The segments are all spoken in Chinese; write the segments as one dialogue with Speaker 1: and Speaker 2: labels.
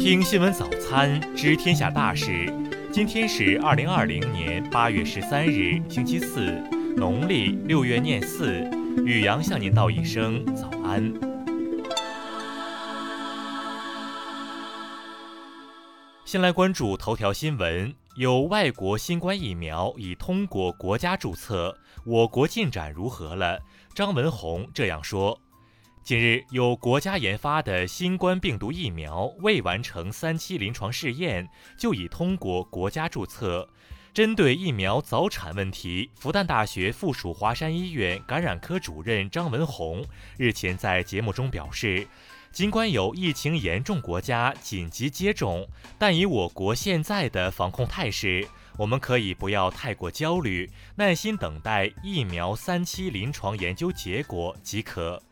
Speaker 1: 听新闻早餐，知天下大事。今天是二零二零年八月十三日，星期四，农历六月廿四。宇阳向您道一声早安。先来关注头条新闻：有外国新冠疫苗已通过国家注册，我国进展如何了？张文宏这样说。近日，有国家研发的新冠病毒疫苗未完成三期临床试验，就已通过国家注册。针对疫苗早产问题，复旦大学附属华山医院感染科主任张文宏日前在节目中表示，尽管有疫情严重国家紧急接种，但以我国现在的防控态势，我们可以不要太过焦虑，耐心等待疫苗三期临床研究结果即可。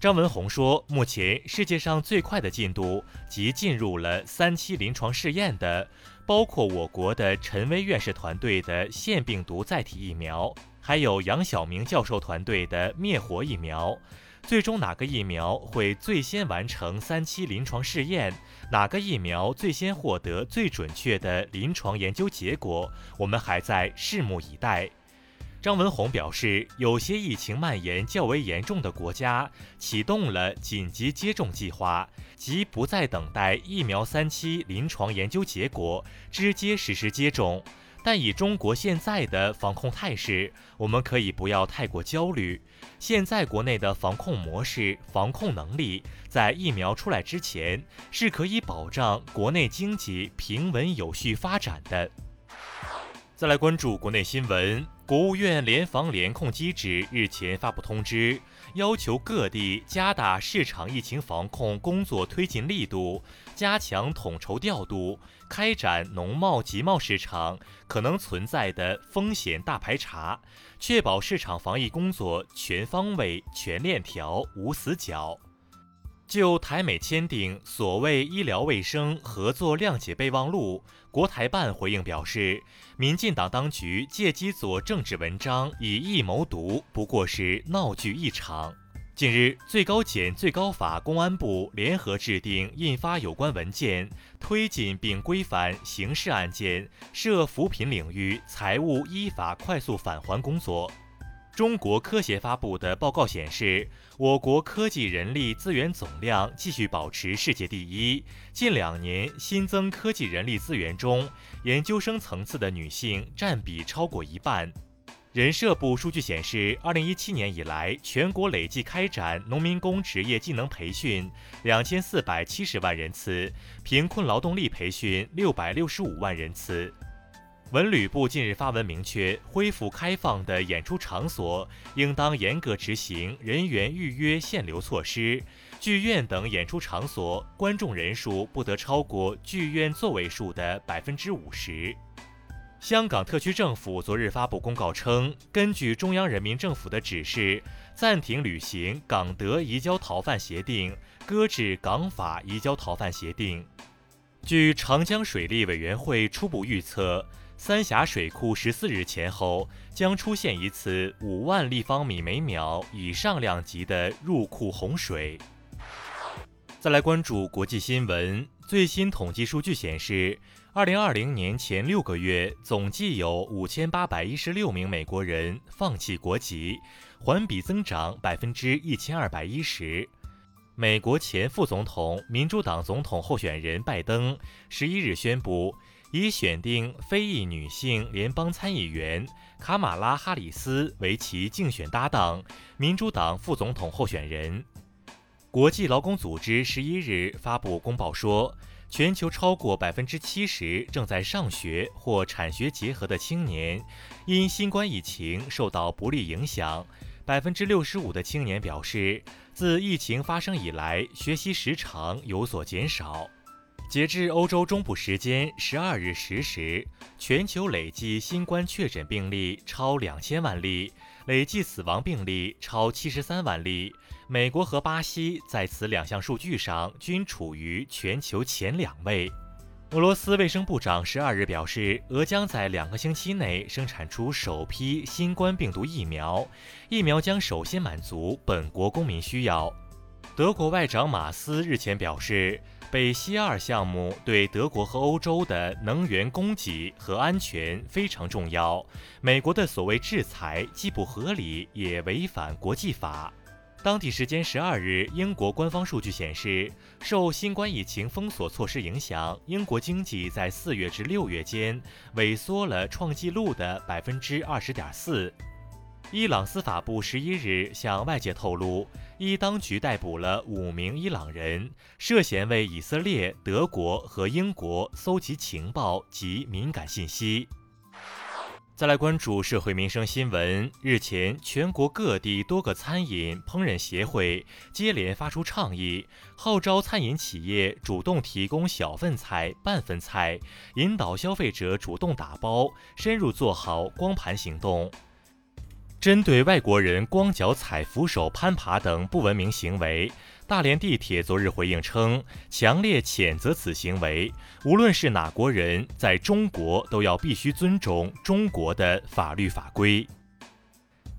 Speaker 1: 张文宏说，目前世界上最快的进度及进入了三期临床试验的，包括我国的陈薇院士团队的腺病毒载体疫苗，还有杨晓明教授团队的灭活疫苗。最终哪个疫苗会最先完成三期临床试验，哪个疫苗最先获得最准确的临床研究结果，我们还在拭目以待。张文宏表示，有些疫情蔓延较为严重的国家启动了紧急接种计划，即不再等待疫苗三期临床研究结果，直接实施接种。但以中国现在的防控态势，我们可以不要太过焦虑。现在国内的防控模式、防控能力，在疫苗出来之前，是可以保障国内经济平稳有序发展的。再来关注国内新闻，国务院联防联控机制日前发布通知，要求各地加大市场疫情防控工作推进力度，加强统筹调度，开展农贸集贸市场可能存在的风险大排查，确保市场防疫工作全方位、全链条、无死角。就台美签订所谓医疗卫生合作谅解备忘录，国台办回应表示，民进党当局借机做政治文章，以疫谋独，不过是闹剧一场。近日，最高检、最高法、公安部联合制定印发有关文件，推进并规范刑事案件涉扶贫领域财物依法快速返还工作。中国科协发布的报告显示，我国科技人力资源总量继续保持世界第一。近两年新增科技人力资源中，研究生层次的女性占比超过一半。人社部数据显示，二零一七年以来，全国累计开展农民工职业技能培训两千四百七十万人次，贫困劳动力培训六百六十五万人次。文旅部近日发文明确，恢复开放的演出场所应当严格执行人员预约限流措施，剧院等演出场所观众人数不得超过剧院座位数的百分之五十。香港特区政府昨日发布公告称，根据中央人民政府的指示，暂停履行港德移交逃犯协定，搁置港法移交逃犯协定。据长江水利委员会初步预测。三峡水库十四日前后将出现一次五万立方米每秒以上量级的入库洪水。再来关注国际新闻，最新统计数据显示，二零二零年前六个月总计有五千八百一十六名美国人放弃国籍，环比增长百分之一千二百一十。美国前副总统、民主党总统候选人拜登十一日宣布。已选定非裔女性联邦参议员卡马拉·哈里斯为其竞选搭档，民主党副总统候选人。国际劳工组织十一日发布公报说，全球超过百分之七十正在上学或产学结合的青年，因新冠疫情受到不利影响。百分之六十五的青年表示，自疫情发生以来，学习时长有所减少。截至欧洲中部时间十二日十时，全球累计新冠确诊病例超两千万例，累计死亡病例超七十三万例。美国和巴西在此两项数据上均处于全球前两位。俄罗斯卫生部长十二日表示，俄将在两个星期内生产出首批新冠病毒疫苗，疫苗将首先满足本国公民需要。德国外长马斯日前表示，北溪二项目对德国和欧洲的能源供给和安全非常重要。美国的所谓制裁既不合理，也违反国际法。当地时间十二日，英国官方数据显示，受新冠疫情封锁措施影响，英国经济在四月至六月间萎缩了创纪录的百分之二十点四。伊朗司法部十一日向外界透露，伊当局逮捕了五名伊朗人，涉嫌为以色列、德国和英国搜集情报及敏感信息。再来关注社会民生新闻。日前，全国各地多个餐饮烹饪协会接连发出倡议，号召餐饮企业主动提供小份菜、半份菜，引导消费者主动打包，深入做好光盘行动。针对外国人光脚踩扶手、攀爬等不文明行为，大连地铁昨日回应称，强烈谴责此行为。无论是哪国人，在中国都要必须尊重中国的法律法规。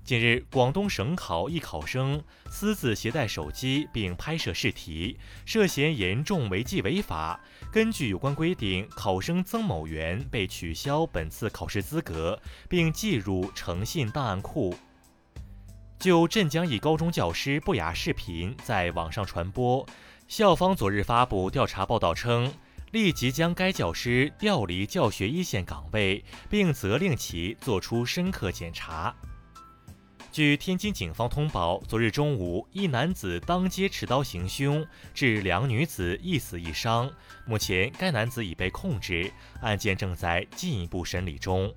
Speaker 1: 近日，广东省考一考生私自携带手机并拍摄试题，涉嫌严重违纪违法。根据有关规定，考生曾某元被取消本次考试资格，并记入诚信档案库。就镇江一高中教师不雅视频在网上传播，校方昨日发布调查报道称，立即将该教师调离教学一线岗位，并责令其做出深刻检查。据天津警方通报，昨日中午，一男子当街持刀行凶，致两女子一死一伤。目前，该男子已被控制，案件正在进一步审理中。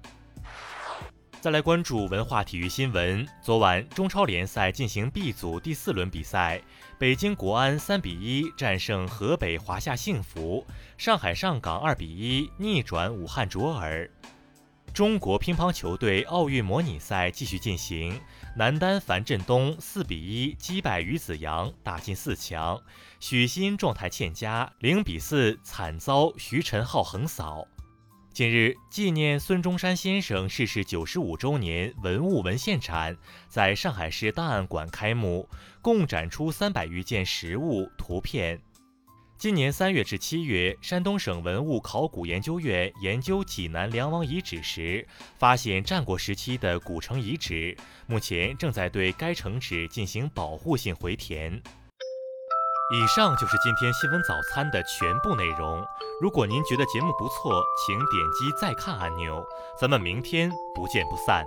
Speaker 1: 再来关注文化体育新闻。昨晚，中超联赛进行 B 组第四轮比赛，北京国安三比一战胜河北华夏幸福，上海上港二比一逆转武汉卓尔。中国乒乓球队奥运模拟赛继续进行，男单樊振东四比一击败于子洋，打进四强；许昕状态欠佳，零比四惨遭徐晨浩横扫。近日，纪念孙中山先生逝世九十五周年文物文献展在上海市档案馆开幕，共展出三百余件实物、图片。今年三月至七月，山东省文物考古研究院研究济南梁王遗址时，发现战国时期的古城遗址，目前正在对该城址进行保护性回填。以上就是今天新闻早餐的全部内容。如果您觉得节目不错，请点击再看按钮。咱们明天不见不散。